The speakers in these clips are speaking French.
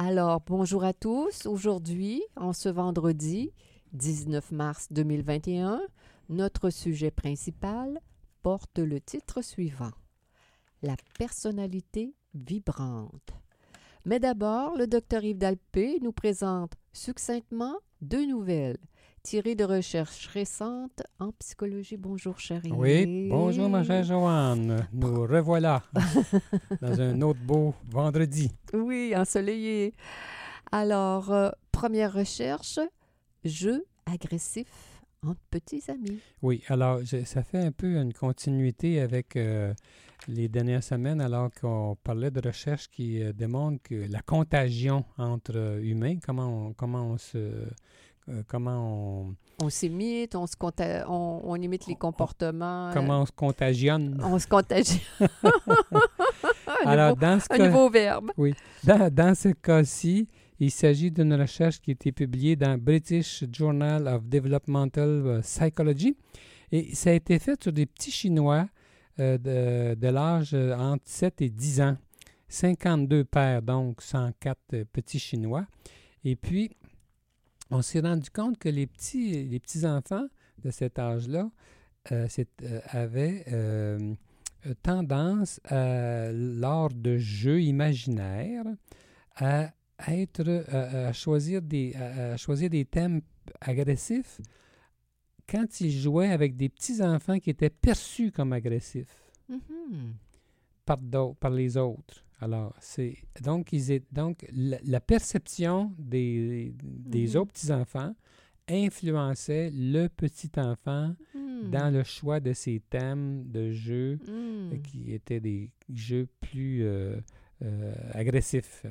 Alors, bonjour à tous. Aujourd'hui, en ce vendredi 19 mars 2021, notre sujet principal porte le titre suivant La personnalité vibrante. Mais d'abord, le docteur Yves Dalpé nous présente succinctement deux nouvelles tirées de recherches récentes en psychologie. Bonjour, chérie. Oui, bonjour, ma chère Joanne. Nous revoilà dans un autre beau vendredi. Oui, ensoleillé. Alors, euh, première recherche, jeu agressif entre petits amis. Oui, alors, ça fait un peu une continuité avec euh, les dernières semaines, alors qu'on parlait de recherches qui euh, démontrent que la contagion entre humains, comment on, comment on se... Euh, comment on... On s'imite, on, se on, on, imite les comportements. Comment on se contagionne. On se contagionne. un, alors, nouveau, dans ce un cas, nouveau verbe. Oui. Dans, dans ce cas-ci, il s'agit d'une recherche qui a été publiée dans British Journal of Developmental Psychology. Et ça a été fait sur des petits Chinois euh, de, de l'âge euh, entre 7 et 10 ans. 52 pères, donc 104 euh, petits Chinois. Et puis, on s'est rendu compte que les petits, les petits enfants de cet âge-là euh, euh, avaient euh, tendance, à, lors de jeux imaginaires, à être, à, à choisir des, à, choisir des thèmes agressifs quand ils jouaient avec des petits-enfants qui étaient perçus comme agressifs Mm -hmm. par, par les autres. Alors, c'est donc, ils est, donc la, la, perception des, des Mhm. mm -hmm. autres petits-enfants influençait le petit-enfant Mm. dans le choix de ses thèmes de jeux Mm. euh, qui étaient des jeux plus euh, euh, agressifs. Euh,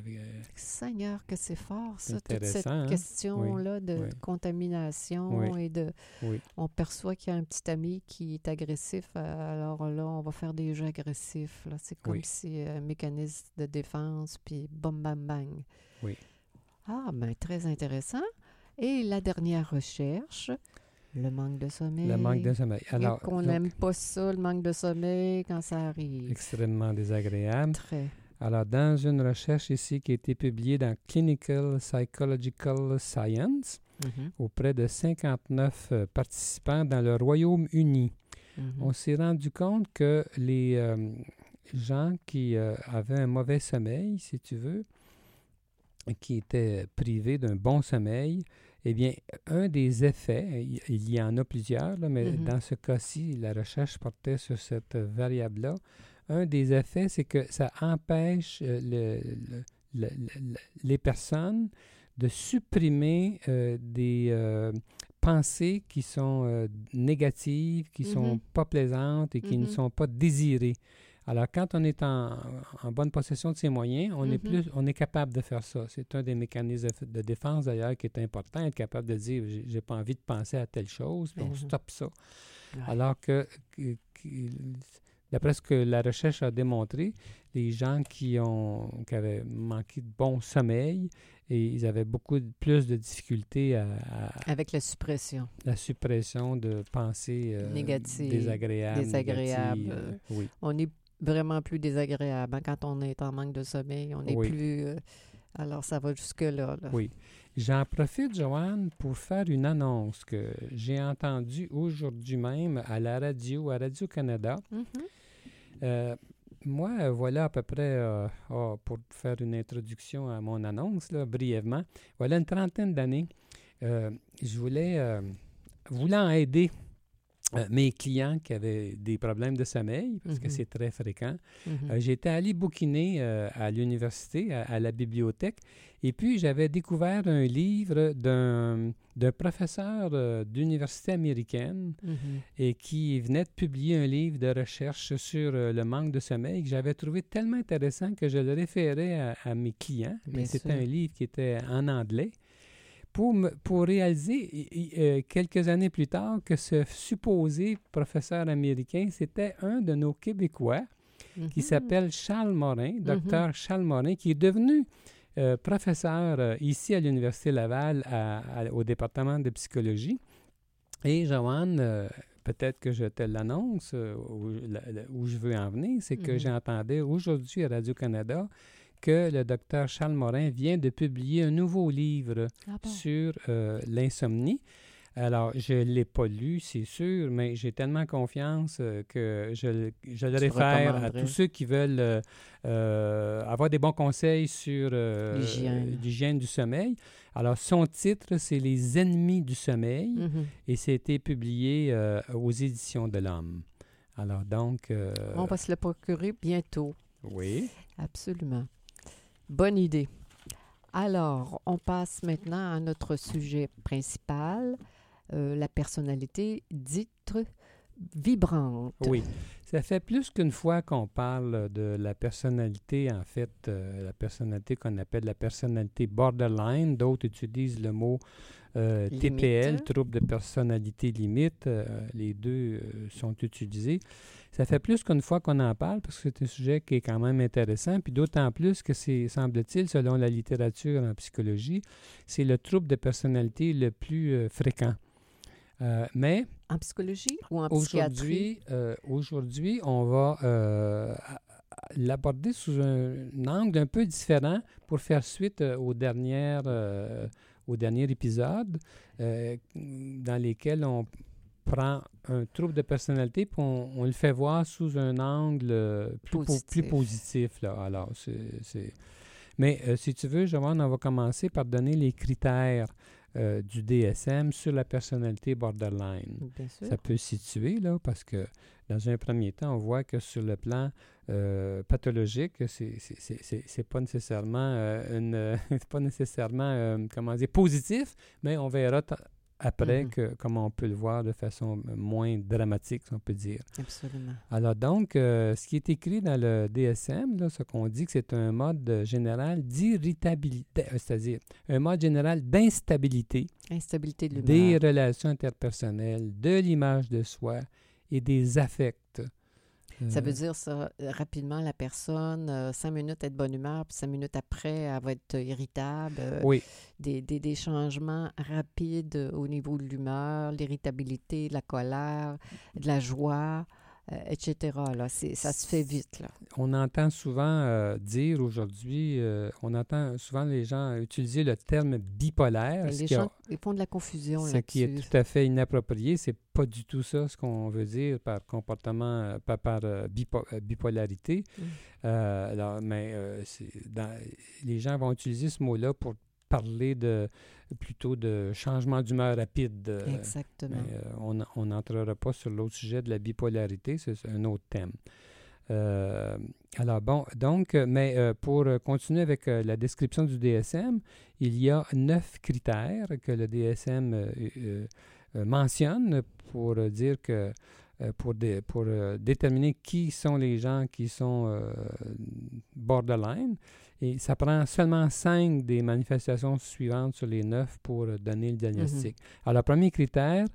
Seigneur, que c'est fort, ça, toute cette hein? question-là de oui. contamination Oui. et de... Oui. On perçoit qu'il y a un petit ami qui est agressif, alors là, on va faire des jeux agressifs. Là. C'est comme si euh, un mécanisme de défense, puis bam, bam, bang. Oui. Ah, ben très intéressant. Et la dernière recherche, le manque de sommeil. Le manque de sommeil. Alors, qu'on n'aime pas ça, le manque de sommeil, quand ça arrive. extrêmement désagréable. Très. Alors, dans une recherche ici qui a été publiée dans Clinical Psychological Science Mhm, auprès de 59 euh, participants dans le Royaume-Uni, mhm. on s'est rendu compte que les euh, gens qui euh, avaient un mauvais sommeil, si tu veux, qui étaient privés d'un bon sommeil, eh bien, un des effets, il- y en a plusieurs, là, mais Mhm. dans ce cas-ci, la recherche portait sur cette variable-là. Un des effets, c'est que ça empêche euh, le- le- le- le- le- les personnes de supprimer euh, des euh, pensées qui sont euh, négatives, qui sont Mhm. pas plaisantes et qui ne Mhm. sont pas désirées. Alors, quand on est en, en bonne possession de ses moyens, on, est Mhm. plus, on est capable de faire ça. C'est un des mécanismes de, défense, d'ailleurs, qui est important, être capable de dire j'ai pas envie de penser à telle chose, puis on Mhm. stoppe ça. Ouais. Alors que, que- que- d'après ce que la recherche a démontré, les gens qui, ont, qui avaient manqué de bon sommeil, et ils avaient beaucoup de- plus de difficultés à, à Avec la suppression. la suppression de pensées euh, Négatives, désagréables. désagréables. négatives, euh, oui. On est vraiment plus désagréable hein, quand on est en manque de sommeil. On est Oui. plus. euh, alors, ça va jusque-là. là. Oui. J'en profite, Joanne, pour faire une annonce que j'ai entendue aujourd'hui même à la radio, à Radio-Canada. Mhm. Euh, moi, euh, voilà à peu près, euh, ah, pour faire une introduction à mon annonce, brièvement, voilà une trentaine d'années, je voulais, voulant aider euh, mes clients qui avaient des problèmes de sommeil, parce que Mhm. c'est très fréquent, Mhm. euh, J'étais allé bouquiner euh, à l'université, à, à la bibliothèque, et puis j'avais découvert un livre d'un professeur d'université américaine Mhm. et qui venait de publier un livre de recherche sur le manque de sommeil que j'avais trouvé tellement intéressant que je le référais à, à mes clients. Mais c'était un livre qui était en anglais. Pour, réaliser euh, quelques années plus tard que ce supposé professeur américain, c'était un de nos Québécois qui Mhm. s'appelle Charles Morin, docteur Charles Morin, qui est devenu euh, professeur euh, ici à l'Université Laval à- à- au département de psychologie. Et Joanne, euh, peut-être que je te l'annonce, où, je veux en venir, c'est que Mhm. j'entendais aujourd'hui à Radio-Canada que le docteur Charles Morin vient de publier un nouveau livre Ah bon? sur euh, l'insomnie. Alors, je ne l'ai pas lu, c'est sûr, mais j'ai tellement confiance euh, que je, le- je le Tu réfère à tous ceux qui veulent euh, avoir des bons conseils sur euh, L'hygiène. du sommeil. Alors, son titre, c'est Les ennemis du sommeil Mhm. et c'était publié euh, aux éditions de l'Homme. Alors, donc, euh, On va se le procurer bientôt. oui. Absolument. Bonne idée. Alors, on passe maintenant à notre sujet principal, euh, la personnalité dite vibrante. Oui. Ça fait plus qu'une fois qu'on parle de la personnalité, en fait, euh, la personnalité qu'on appelle la personnalité borderline. D'autres utilisent le mot euh. TPL, trouble de personnalité limite. Les deux sont utilisés. Ça fait plus qu'une fois qu'on en parle parce que c'est un sujet qui est quand même intéressant. Puis d'autant plus que c'est, semble-t-il, selon la littérature en psychologie, c'est le trouble de personnalité le plus euh, fréquent. Euh, mais En psychologie ou en psychiatrie? Aujourd'hui, euh, aujourd'hui, on va euh, l'aborder sous un, un angle un peu différent pour faire suite aux dernières, euh, au dernier épisode euh, dans lesquels on prend un trouble de personnalité puis on, on le fait voir sous un angle euh, plus, po- plus Positif. Là. Alors, c'est, Mais euh, si tu veux, Joanne, on va commencer par donner les critères euh, du DSM sur la personnalité borderline Bien sûr. ça peut se situer, là, parce que dans un premier temps, on voit que sur le plan euh, pathologique, c'est pas nécessairement une pas nécessairement comment dire positif, mais on verra après Mhm. que, comment on peut le voir de façon euh, moins dramatique, si on peut dire. Absolument. Alors donc, euh, ce qui est écrit dans le DSM, là, ce qu'on dit que c'est un mode général d'irritabilité, euh, c'est-à-dire un mode général d'instabilité Instabilité de des relations interpersonnelles, de l'image de soi et des affects. Ça veut dire ça, euh, rapidement, la personne, euh, cinq minutes, de bonne humeur, puis cinq minutes après, elle va être euh, irritable. euh, Oui, des, des, des changements rapides au niveau de l'humeur, l'irritabilité, la colère, de la joie, etc. Là, ça se fait vite. Là. on entend souvent euh, dire aujourd'hui, euh, on entend souvent les gens utiliser le terme bipolaire, ce les a- gens ils font de la confusion ce qui est tout à fait inapproprié. C'est pas du tout ça ce qu'on veut dire par comportement, euh, par, par euh, bipo- euh, bipolarité. Mm. Euh, alors, mais euh, dans- les gens vont utiliser ce mot-là pour parler de plutôt de changement d'humeur rapide. euh, Exactement. Mais, euh, on n'entrera pas sur l'autre sujet de la bipolarité, c'est un autre thème. Euh, alors bon, donc, mais euh, pour continuer avec la description du DSM, il y a neuf critères que le DSM mentionne pour dire que pour, dé- pour euh, déterminer qui sont les gens qui sont euh, borderline. Et ça prend seulement cinq des manifestations suivantes sur les neuf pour euh, donner le diagnostic. Alors, le premier critère,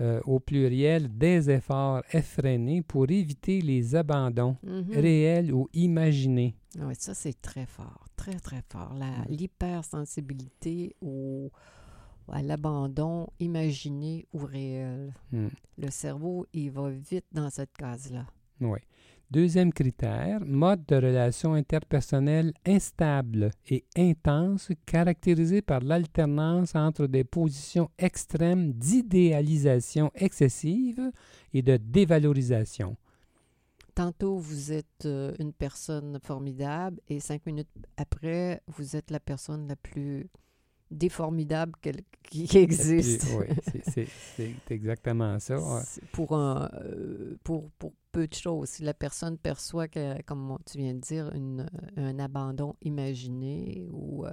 euh, au pluriel, des efforts effrénés pour éviter les abandons Mhm. réels ou imaginés. Ah oui, ça, c'est très fort, très, très fort. La, Mm. L'hypersensibilité au, à l'abandon imaginé ou réel. Hmm, Le cerveau, il va vite dans cette case-là. oui. Deuxième critère, mode de relation interpersonnelle instable et intense, caractérisé par l'alternance entre des positions extrêmes d'idéalisation excessive et de dévalorisation. Tantôt, vous êtes euh, une personne formidable et cinq minutes après, vous êtes la personne la plus déformidable qu'elle- qui, qui existe. Oui, c'est- exactement ça. Pour, un, euh, pour, pour peu de choses. Si la personne perçoit, que, comme tu viens de dire, une, un abandon imaginé ou euh,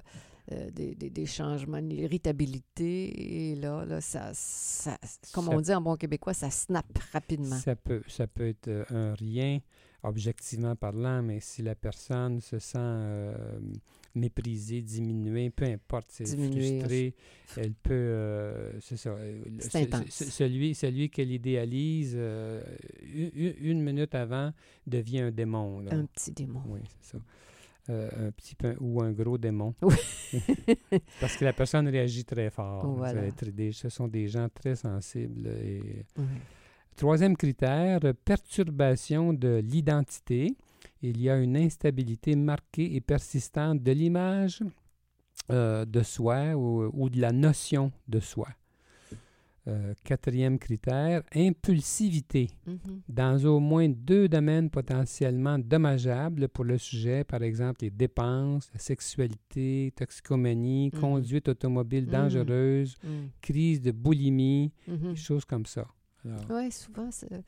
euh, des, des, des changements d'irritabilité, et là, là ça, ça, comme Ça- on dit en bon québécois, ça snap rapidement. Ça peut, ça peut être un rien, objectivement parlant, mais si la personne se sent euh, méprisée, diminuée, peu importe, c'est frustrée, elle peut, euh, c'est ça, euh, intense. celui, celui qu'elle idéalise, euh, une, minute avant, devient un démon. là. Un petit démon. Oui, c'est ça. Euh, un petit peu ou un gros démon. Oui. Parce que la personne réagit très fort. Voilà. Des- ce sont des gens très sensibles. Et... Oui. Troisième critère, perturbation de l'identité. Il y a une instabilité marquée et persistante de l'image euh, de soi ou, ou de la notion de soi. Euh, quatrième critère, impulsivité Mhm. dans au moins deux domaines potentiellement dommageables pour le sujet, par exemple les dépenses, la sexualité, toxicomanie, Mhm. conduite automobile Mhm. dangereuse, Mm. crise de boulimie, Mhm. des choses comme ça. Alors, Oui, souvent, c'est-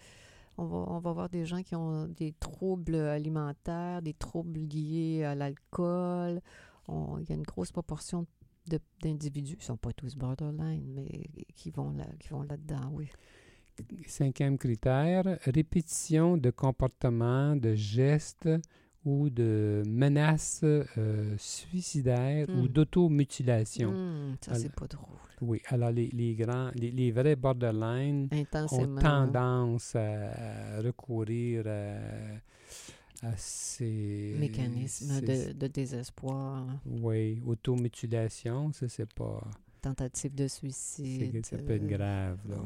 on va, on va voir des gens qui ont des troubles alimentaires, des troubles liés à l'alcool. Il y a une grosse proportion d'individus, ils ne sont pas tous borderline, mais qui vont là, qui vont là-dedans, oui. Cinquième critère, répétition de comportements, de gestes ou de menaces euh, suicidaires ou Mm. d'automutilation. Hmm, ça, c'est pas drôle. Oui, alors les, les grands, les, les vrais borderline ont tendance à, à recourir à, à ces Mécanisme ces- de, de désespoir, Oui, automutilation, ça c'est pas. Tentative de suicide. ça peut être euh, grave. Là.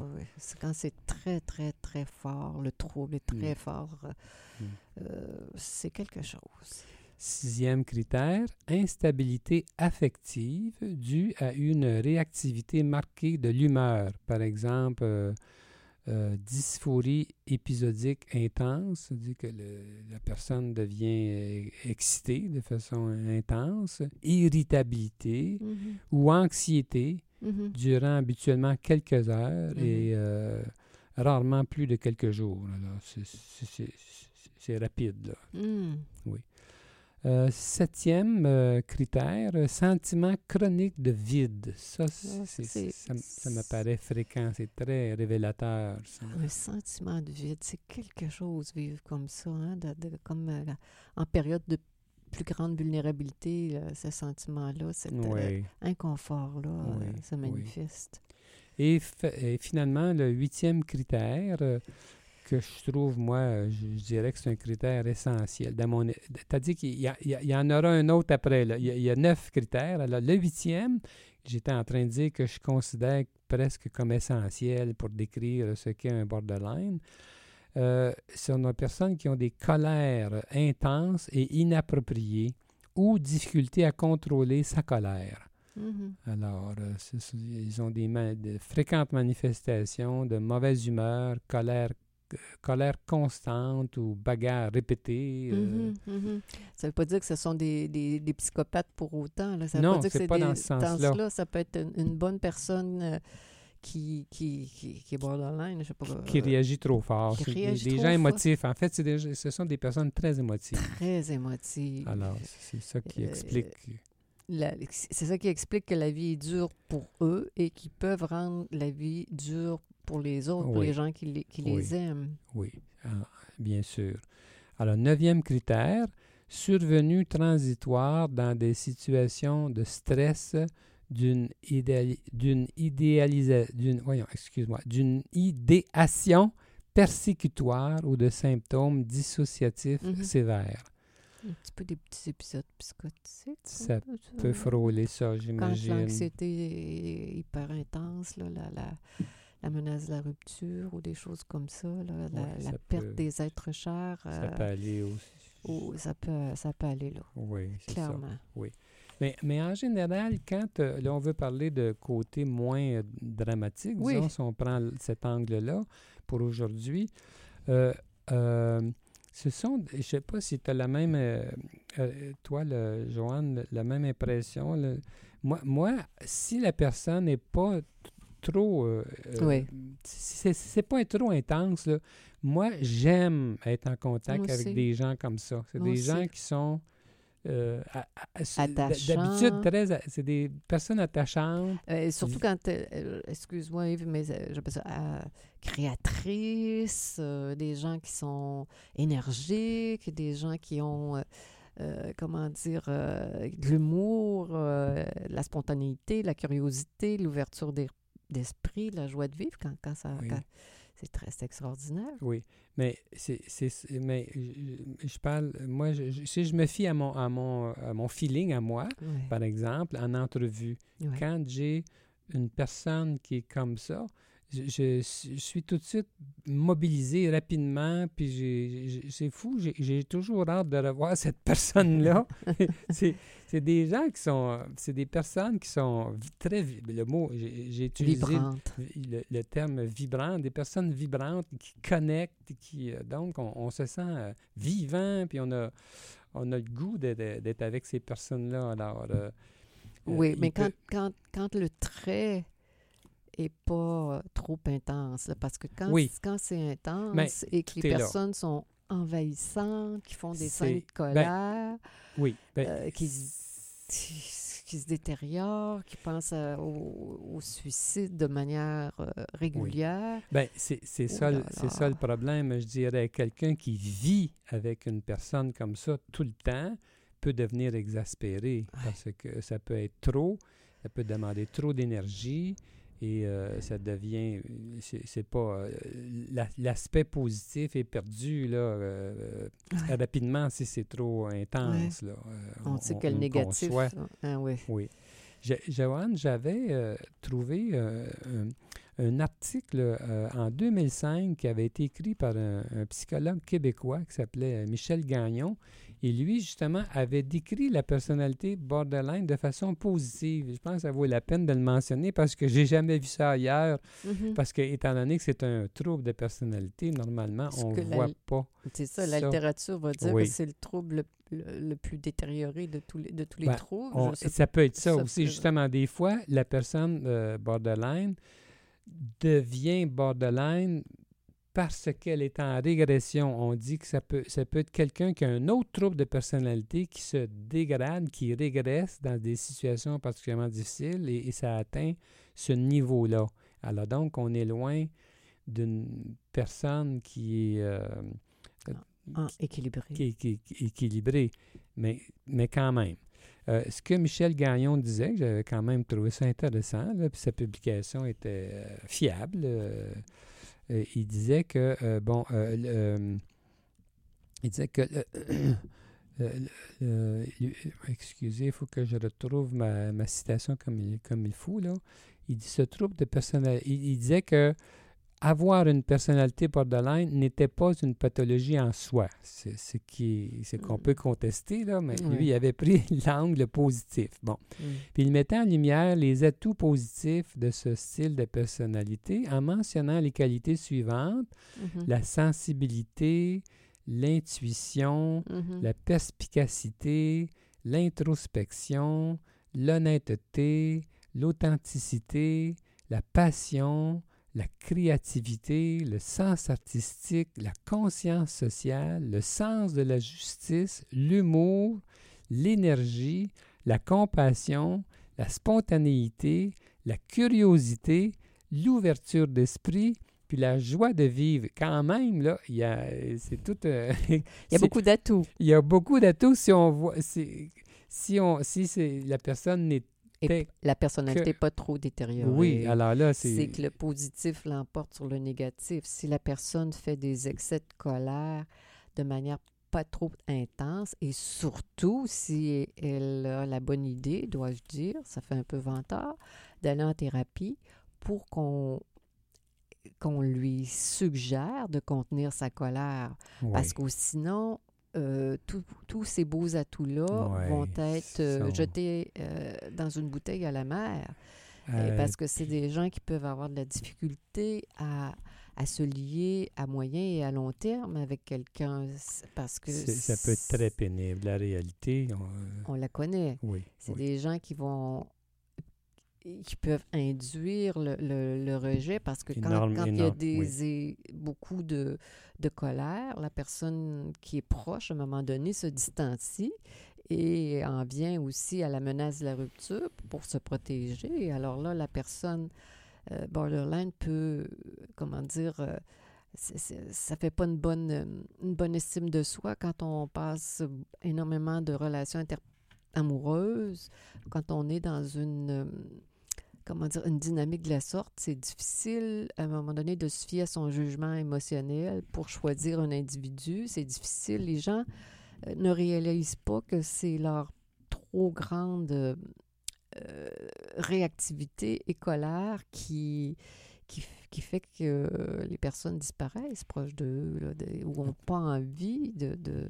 Quand c'est très, très, très fort, le trouble est très Mm. fort, euh, Mm. euh, c'est quelque chose. Sixième critère, instabilité affective due à une réactivité marquée de l'humeur. Par exemple, euh, dysphorie épisodique intense, c'est-à-dire que le- la personne devient euh, excitée de façon intense, irritabilité Mhm. ou anxiété Mhm. durant habituellement quelques heures et euh, rarement plus de quelques jours. C'est- rapide. Là. Mm. Euh, septième euh, critère, euh, sentiment chronique de vide. Ça, c'est- c'est- c'est- ça, m- ça me paraît fréquent. C'est très révélateur. ça. Un sentiment de vide, c'est quelque chose vivre comme ça, hein, de- de- comme euh, en période de plus grande vulnérabilité, là, ce sentiment-là, cet Oui. inconfort-là Oui, se oui. manifeste. Et, finalement, le huitième critère que je trouve, moi, euh, je, je dirais que c'est un critère essentiel. Dans mon, t'as dit qu'il y, en aura un autre après. là. Il, y a, il y a neuf critères. Alors, le huitième, j'étais en train de dire que je considère presque comme essentiel pour décrire ce qu'est un borderline. Euh, ce sont des personnes qui ont des colères intenses et inappropriées ou difficulté à contrôler sa colère. Mhm. Alors, euh, c'est- c'est- ils ont des ma- de fréquentes manifestations de mauvaise humeur, colère, colère constante ou bagarre répétée. euh, Mhm, mhm. Ça ne veut pas dire que ce sont des, des- des psychopathes pour autant. Là. Ça veut Non, pas dire que c'est pas des- dans ce sens-là. là, Ça peut être une, une bonne personne euh, qui, qui, qui, qui est borderline, je sais pas. qui euh, réagit trop fort. qui réagit des trop gens fort. émotifs. En fait, des- ce sont des personnes très émotives. Très émotive. Alors, c'est ça qui explique. C'est ça qui explique que la vie est dure pour eux et qui peuvent rendre la vie dure pour les autres, pour les gens qui les, qui Oui. les aiment. Oui, ah, bien sûr. Alors, neuvième critère, survenue transitoire dans des situations de stress d'une idéali- d'une idéalisa- d'une voyons, excuse-moi, d'une idéation persécutoire ou de symptômes dissociatifs Mhm. sévères. Un petit peu des petits épisodes psychotiques. Ça ça, Peut là. frôler ça, Quand j'imagine. l'anxiété est hyper intense, là, la, la, la menace de la rupture ou des choses comme ça, là, la, Ouais, la ça perte peut- des êtres chers, Ça euh, peut aller aussi. ou ça, peut, ça peut aller là, Oui, c'est ça. clairement. Mais, mais en général, quand euh, là, on veut parler de côté moins euh, dramatique, Oui. disons, si on prend cet angle-là pour aujourd'hui, euh, ce sont, je ne sais pas si tu as la même, toi, le, Joanne, la même impression. là. Moi, moi, si la personne n'est pas trop... euh, euh, Oui. c'est pas trop intense, là. moi, j'aime être en contact Moi avec aussi. des gens comme ça. C'est des gens qui sont... euh. D'habitude, très, c'est des personnes attachantes. Euh, surtout quand, excuse-moi Yves, mais j'appelle ça créatrices, des gens qui sont énergiques, des gens qui ont euh, comment dire, euh, de l'humour, euh, la spontanéité, la curiosité, l'ouverture des- d'esprit, la joie de vivre quand, quand ça... Oui. quand- c'est très extraordinaire. Oui, mais c'est, c'est, mais je, je parle, moi, je, je- si je me fie à mon, à mon, à mon feeling, à moi, par exemple, en entrevue, quand j'ai une personne qui est comme ça, je, je- je suis tout de suite mobilisé rapidement, puis c'est fou, j'ai- toujours hâte de revoir cette personne-là. c'est, des gens qui sont, c'est des personnes qui sont très, le mot, j'ai, utilisé le, le terme vibrant, des personnes vibrantes qui connectent, qui, euh, donc on, on se sent euh, vivant, puis on a, on a le goût d'être avec ces personnes-là. Alors, euh, Oui, mais peut- quand, quand, quand le trait pas euh, trop intense, là, parce que quand, Oui. quand c'est intense et que les là. personnes sont envahissantes, qui font des scènes de ben, colère, oui, ben, euh, qui, se détériorent, qui pensent à- au, au suicide de manière euh, régulière. ben, c'est Oh ça, ça le problème, je dirais. Quelqu'un qui vit avec une personne comme ça tout le temps peut devenir exaspéré Ouais. parce que ça peut être trop, ça peut demander trop d'énergie et euh, ça devient, c'est c'est pas, euh, la- l'aspect positif est perdu là euh, Ouais. rapidement si c'est trop intense là. Euh, On sait que le négatif. Ah oui. Oui. Joanne, j'avais euh, trouvé euh, un, un article euh, en 2005 qui avait été écrit par un, un psychologue québécois qui s'appelait euh, Michel Gagnon. Et lui, justement, avait décrit la personnalité borderline de façon positive. Je pense que ça vaut la peine de le mentionner parce que j'ai jamais vu ça ailleurs. Mhm. Parce que, étant donné que c'est un trouble de personnalité, normalement, on ne la- voit pas. C'est ça, ça. la littérature va dire Oui. que c'est le trouble le, plus détérioré de tous les, de tous les Ben, troubles. On- Je sais ça peut être ça, ça aussi, justement. Des fois, la personne euh, borderline devient borderline parce qu'elle est en régression. On dit que ça peut, ça peut être quelqu'un qui a un autre trouble de personnalité qui se dégrade, qui régresse dans des situations particulièrement difficiles et, et ça atteint ce niveau-là. Alors donc, on est loin d'une personne qui est... euh, Ah, équilibré. qui est, qui est- qui est équilibré, mais, mais quand même. Euh, ce que Michel Gagnon disait, j'avais quand même trouvé ça intéressant, là, puis sa publication était euh, fiable. Euh, il disait que, euh, bon, euh, il disait que, euh, excusez, il faut que je retrouve ma, citation comme il, comme il faut, là. Il dit ce trouble de personnalité, il disait que avoir une personnalité borderline n'était pas une pathologie en soi. C'est ce qui, qu'on peut contester, là, mais lui, il avait pris l'angle positif. Bon. Mm. Puis il mettait en lumière les atouts positifs de ce style de personnalité en mentionnant les qualités suivantes Mhm. la sensibilité, l'intuition, Mhm. la perspicacité, l'introspection, l'honnêteté, l'authenticité, la passion, la créativité, le sens artistique, la conscience sociale, le sens de la justice, l'humour, l'énergie, la compassion, la spontanéité, la curiosité, l'ouverture d'esprit, puis la joie de vivre. Quand même, là, il y a, c'est tout... euh, Il y a beaucoup d'atouts. il y a beaucoup d'atouts si on voit... Si, si, on, si la personne n'est... Et la personnalité que- pas trop détériorée. Oui, alors là, c'est c'est... que le positif l'emporte sur le négatif. Si la personne fait des excès de colère de manière pas trop intense et surtout si elle a la bonne idée, dois-je dire, ça fait un peu vantard, d'aller en thérapie pour qu'on qu'on lui suggère de contenir sa colère. oui. Parce que sinon, euh, tous ces beaux atouts-là Ouais, vont être euh, jetés euh, dans une bouteille à la mer. Parce que c'est des gens qui peuvent avoir de la difficulté à, à se lier à moyen et à long terme avec quelqu'un parce que ça peut être très pénible. La réalité, on- on la connaît. oui. C'est oui. des gens qui vont qui peuvent induire le, le- le rejet parce que quand, Énorme, quand il y a des, beaucoup de, de colère, la personne qui est proche, à un moment donné, se distancie et en vient aussi à la menace de la rupture pour se protéger. Alors là, la personne euh, borderline peut, comment dire, euh, ça fait pas une bonne, une bonne estime de soi quand on passe énormément de relations inter- amoureuses, quand on est dans une, comment dire, une dynamique de la sorte, c'est difficile à un moment donné de se fier à son jugement émotionnel pour choisir un individu. C'est difficile. Les gens euh, ne réalisent pas que c'est leur trop grande euh, réactivité et colère qui, qui, fait que les personnes disparaissent proches d'eux ou n'ont pas envie de, de-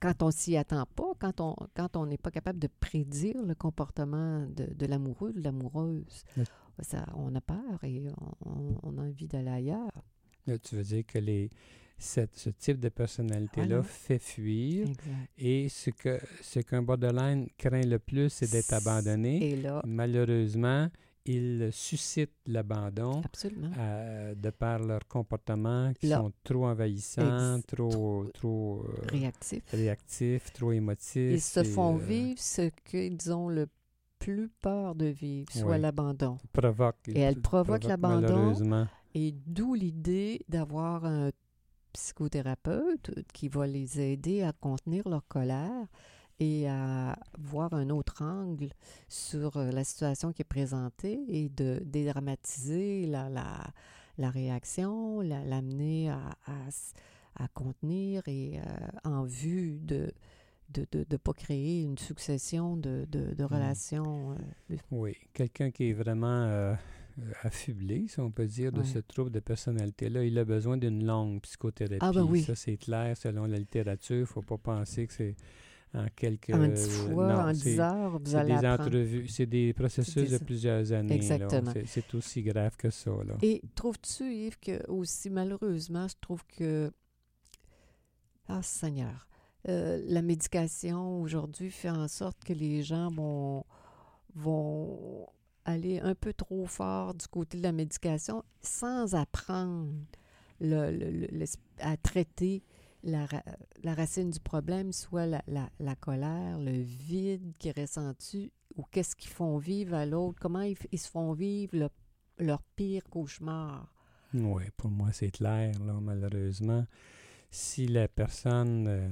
quand on s'y attend pas, quand on quand on n'est pas capable de prédire le comportement de, de l'amoureux, de l'amoureuse. Oui. Ça, on a peur et on, on a envie d'aller ailleurs. Là, tu veux dire que les, cette- ce type de personnalité-là Voilà. fait fuir. Exact. Et ce que ce qu'un borderline craint le plus, c'est d'être abandonné. Et là, Malheureusement, il suscite l'abandon euh, de par leur comportement qui Là. sont trop envahissants, Ex- trop, trop euh, Réactif. réactifs, trop émotifs. Ils se et, font euh, vivre ce qu'ils ont le plus peur de vivre, soit l'abandon. Et elle ils provoque provoquent l'abandon. Et d'où l'idée d'avoir un psychothérapeute qui va les aider à contenir leur colère et à voir un autre angle sur euh, la situation qui est présentée et de dédramatiser la, la, la réaction, la- l'amener à, à s- à contenir et euh, en vue de de ne de, de pas créer une succession de, de, de relations. euh, Oui, quelqu'un qui est vraiment euh, affublé, si on peut dire, de Ouais. ce trouble de personnalité-là, il a besoin d'une longue psychothérapie. Ah, ben oui. Ça, c'est clair, selon la littérature. Il ne faut pas penser que c'est en quelques... en fois, non, en c'est- dix heures, vous C'est allez des apprendre. entrevues, c'est des processus de plusieurs années. Exactement. C'est- aussi grave que ça. Là. Et trouves-tu, Yves, que aussi malheureusement, je trouve que. Ah, Seigneur. euh, la médication aujourd'hui fait en sorte que les gens vont, vont aller un peu trop fort du côté de la médication sans apprendre le- le- à traiter la, la racine du problème, soit la, la- colère, le vide qui est ou qu'est-ce qu'ils font vivre à l'autre, comment ils, se font vivre le leur pire cauchemar? Oui, pour moi, c'est clair, là, malheureusement. Si la personne, euh,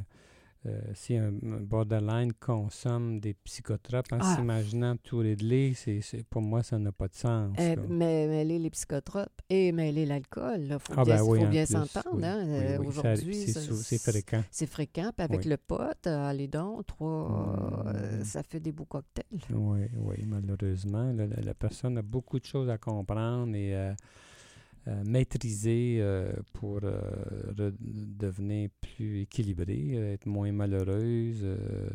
euh, si un borderline consomme des psychotropes en Ah. s'imaginant tout régler, c'est, c'est- pour moi, ça n'a pas de sens. Euh, mais mêler les psychotropes et mêler l'alcool, il faut Ah, bien, ben oui, faut en bien plus, s'entendre. oui, hein, oui, euh, oui, ça- Aujourd'hui, c'est, ça- sou- c'est fréquent. c'est fréquent. Puis avec le pote, euh, allez donc, trois, euh, Mm. ça fait des beaux cocktails. Oui, oui, malheureusement. La, la- personne a beaucoup de choses à comprendre et maîtriser euh, pour euh, devenir plus équilibrée, euh, être moins malheureuse. euh,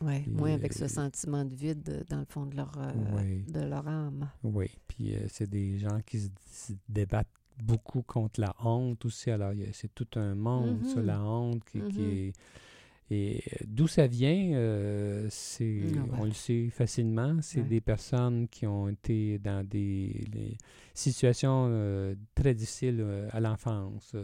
Ouais, moins avec ce euh, sentiment de vide euh, dans le fond de leur, euh, Oui. de leur âme. Oui, puis euh, c'est des gens qui se, se débattent beaucoup contre la honte aussi. Alors, c'est tout un monde sur Mhm. la honte qui, qui Mhm. est... Et euh, d'où ça vient, euh, c'est, on le sait facilement, c'est Ouais. des personnes qui ont été dans des situations euh, très difficiles euh, à l'enfance.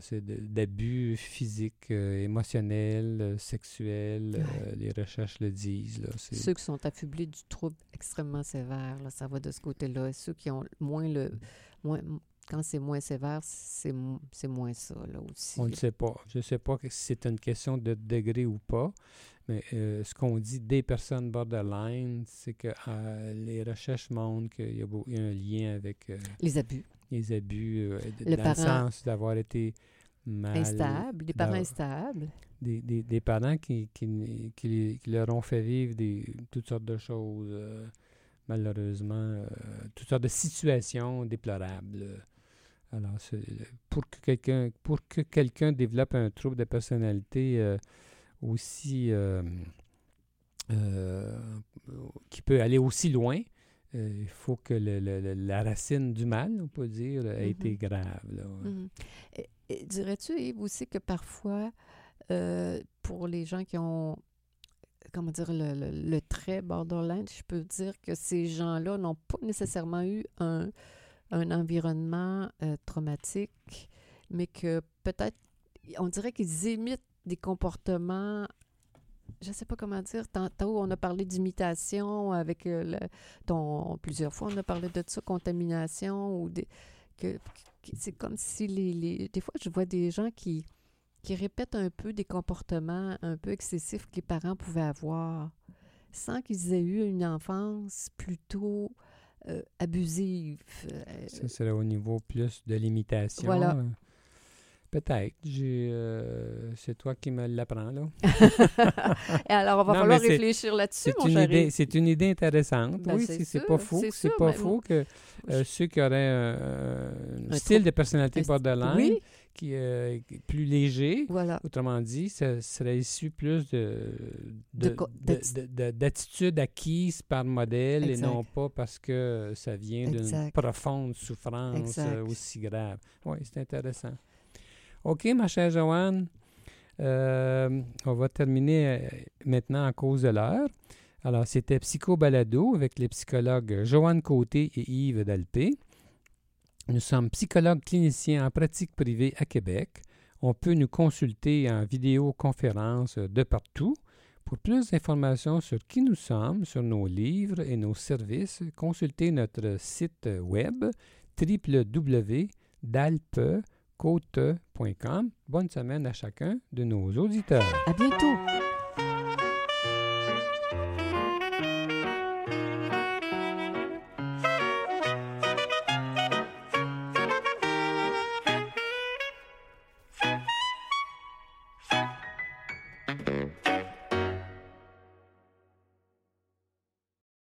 c'est d'abus physiques, émotionnels, sexuels, les recherches le disent. Là, Ceux qui sont affublés du trouble extrêmement sévère, là, ça va de ce côté-là. Ceux qui ont moins le. Moins, quand c'est moins sévère, c'est mo- c'est moins ça, là aussi. On ne sait pas. Je ne sais pas si c'est une question de degré ou pas, mais euh, ce qu'on dit des personnes borderline, c'est que euh, les recherches montrent qu'il y, a y un lien avec euh, Les abus. les abus, Le dans parent le sens d'avoir été mal... instables, des parents instables. Des, des- des parents qui, qui, qui- qui leur ont fait vivre des, toutes sortes de choses, malheureusement, euh, toutes sortes de situations déplorables. Alors, pour que quelqu'un pour que quelqu'un développe un trouble de personnalité euh, aussi euh, euh, qui peut aller aussi loin, il faut que le- la racine du mal, on peut dire, ait été grave. Mhm. Et- et Dirais-tu, Yves, aussi que parfois, pour les gens qui ont, comment dire, le, le- le trait borderline, je peux dire que ces gens-là n'ont pas nécessairement eu un, un environnement euh, traumatique, mais que peut-être, on dirait qu'ils imitent des comportements je sais pas comment dire. Tantôt, on a parlé d'imitation avec euh, le, plusieurs fois, on a parlé de ça, contamination ou des, que- c'est comme si les, les- Des fois, je vois des gens qui, qui répètent un peu des comportements un peu excessifs que les parents pouvaient avoir sans qu'ils aient eu une enfance plutôt euh, abusive. Euh, Ça serait au niveau plus de l'imitation. Voilà. euh. Peut-être. Euh, c'est toi qui me l'apprends, là. Alors, on va Non, falloir réfléchir là-dessus, C'est mon une, idée, c'est une idée intéressante. Ben, oui, c'est pas faux. c'est pas mais faux que euh, ceux qui auraient un, style trop- de personnalité un borderline Oui, qui est plus léger, voilà. autrement dit, ça serait issu plus de, d'attitudes acquises par modèle et non pas parce que ça vient d'une profonde souffrance Exact. euh, aussi grave. Oui, c'est intéressant. OK, ma chère Joanne, euh, on va terminer euh, maintenant à cause de l'heure. Alors, c'était Psycho Balado avec les psychologues Joanne Côté et Yves Dalpé. Nous sommes psychologues cliniciens en pratique privée à Québec. On peut nous consulter en vidéoconférence de partout. Pour plus d'informations sur qui nous sommes, sur nos livres et nos services, consultez notre site web www.dalpecote.com. Bonne semaine à chacun de nos auditeurs. À bientôt.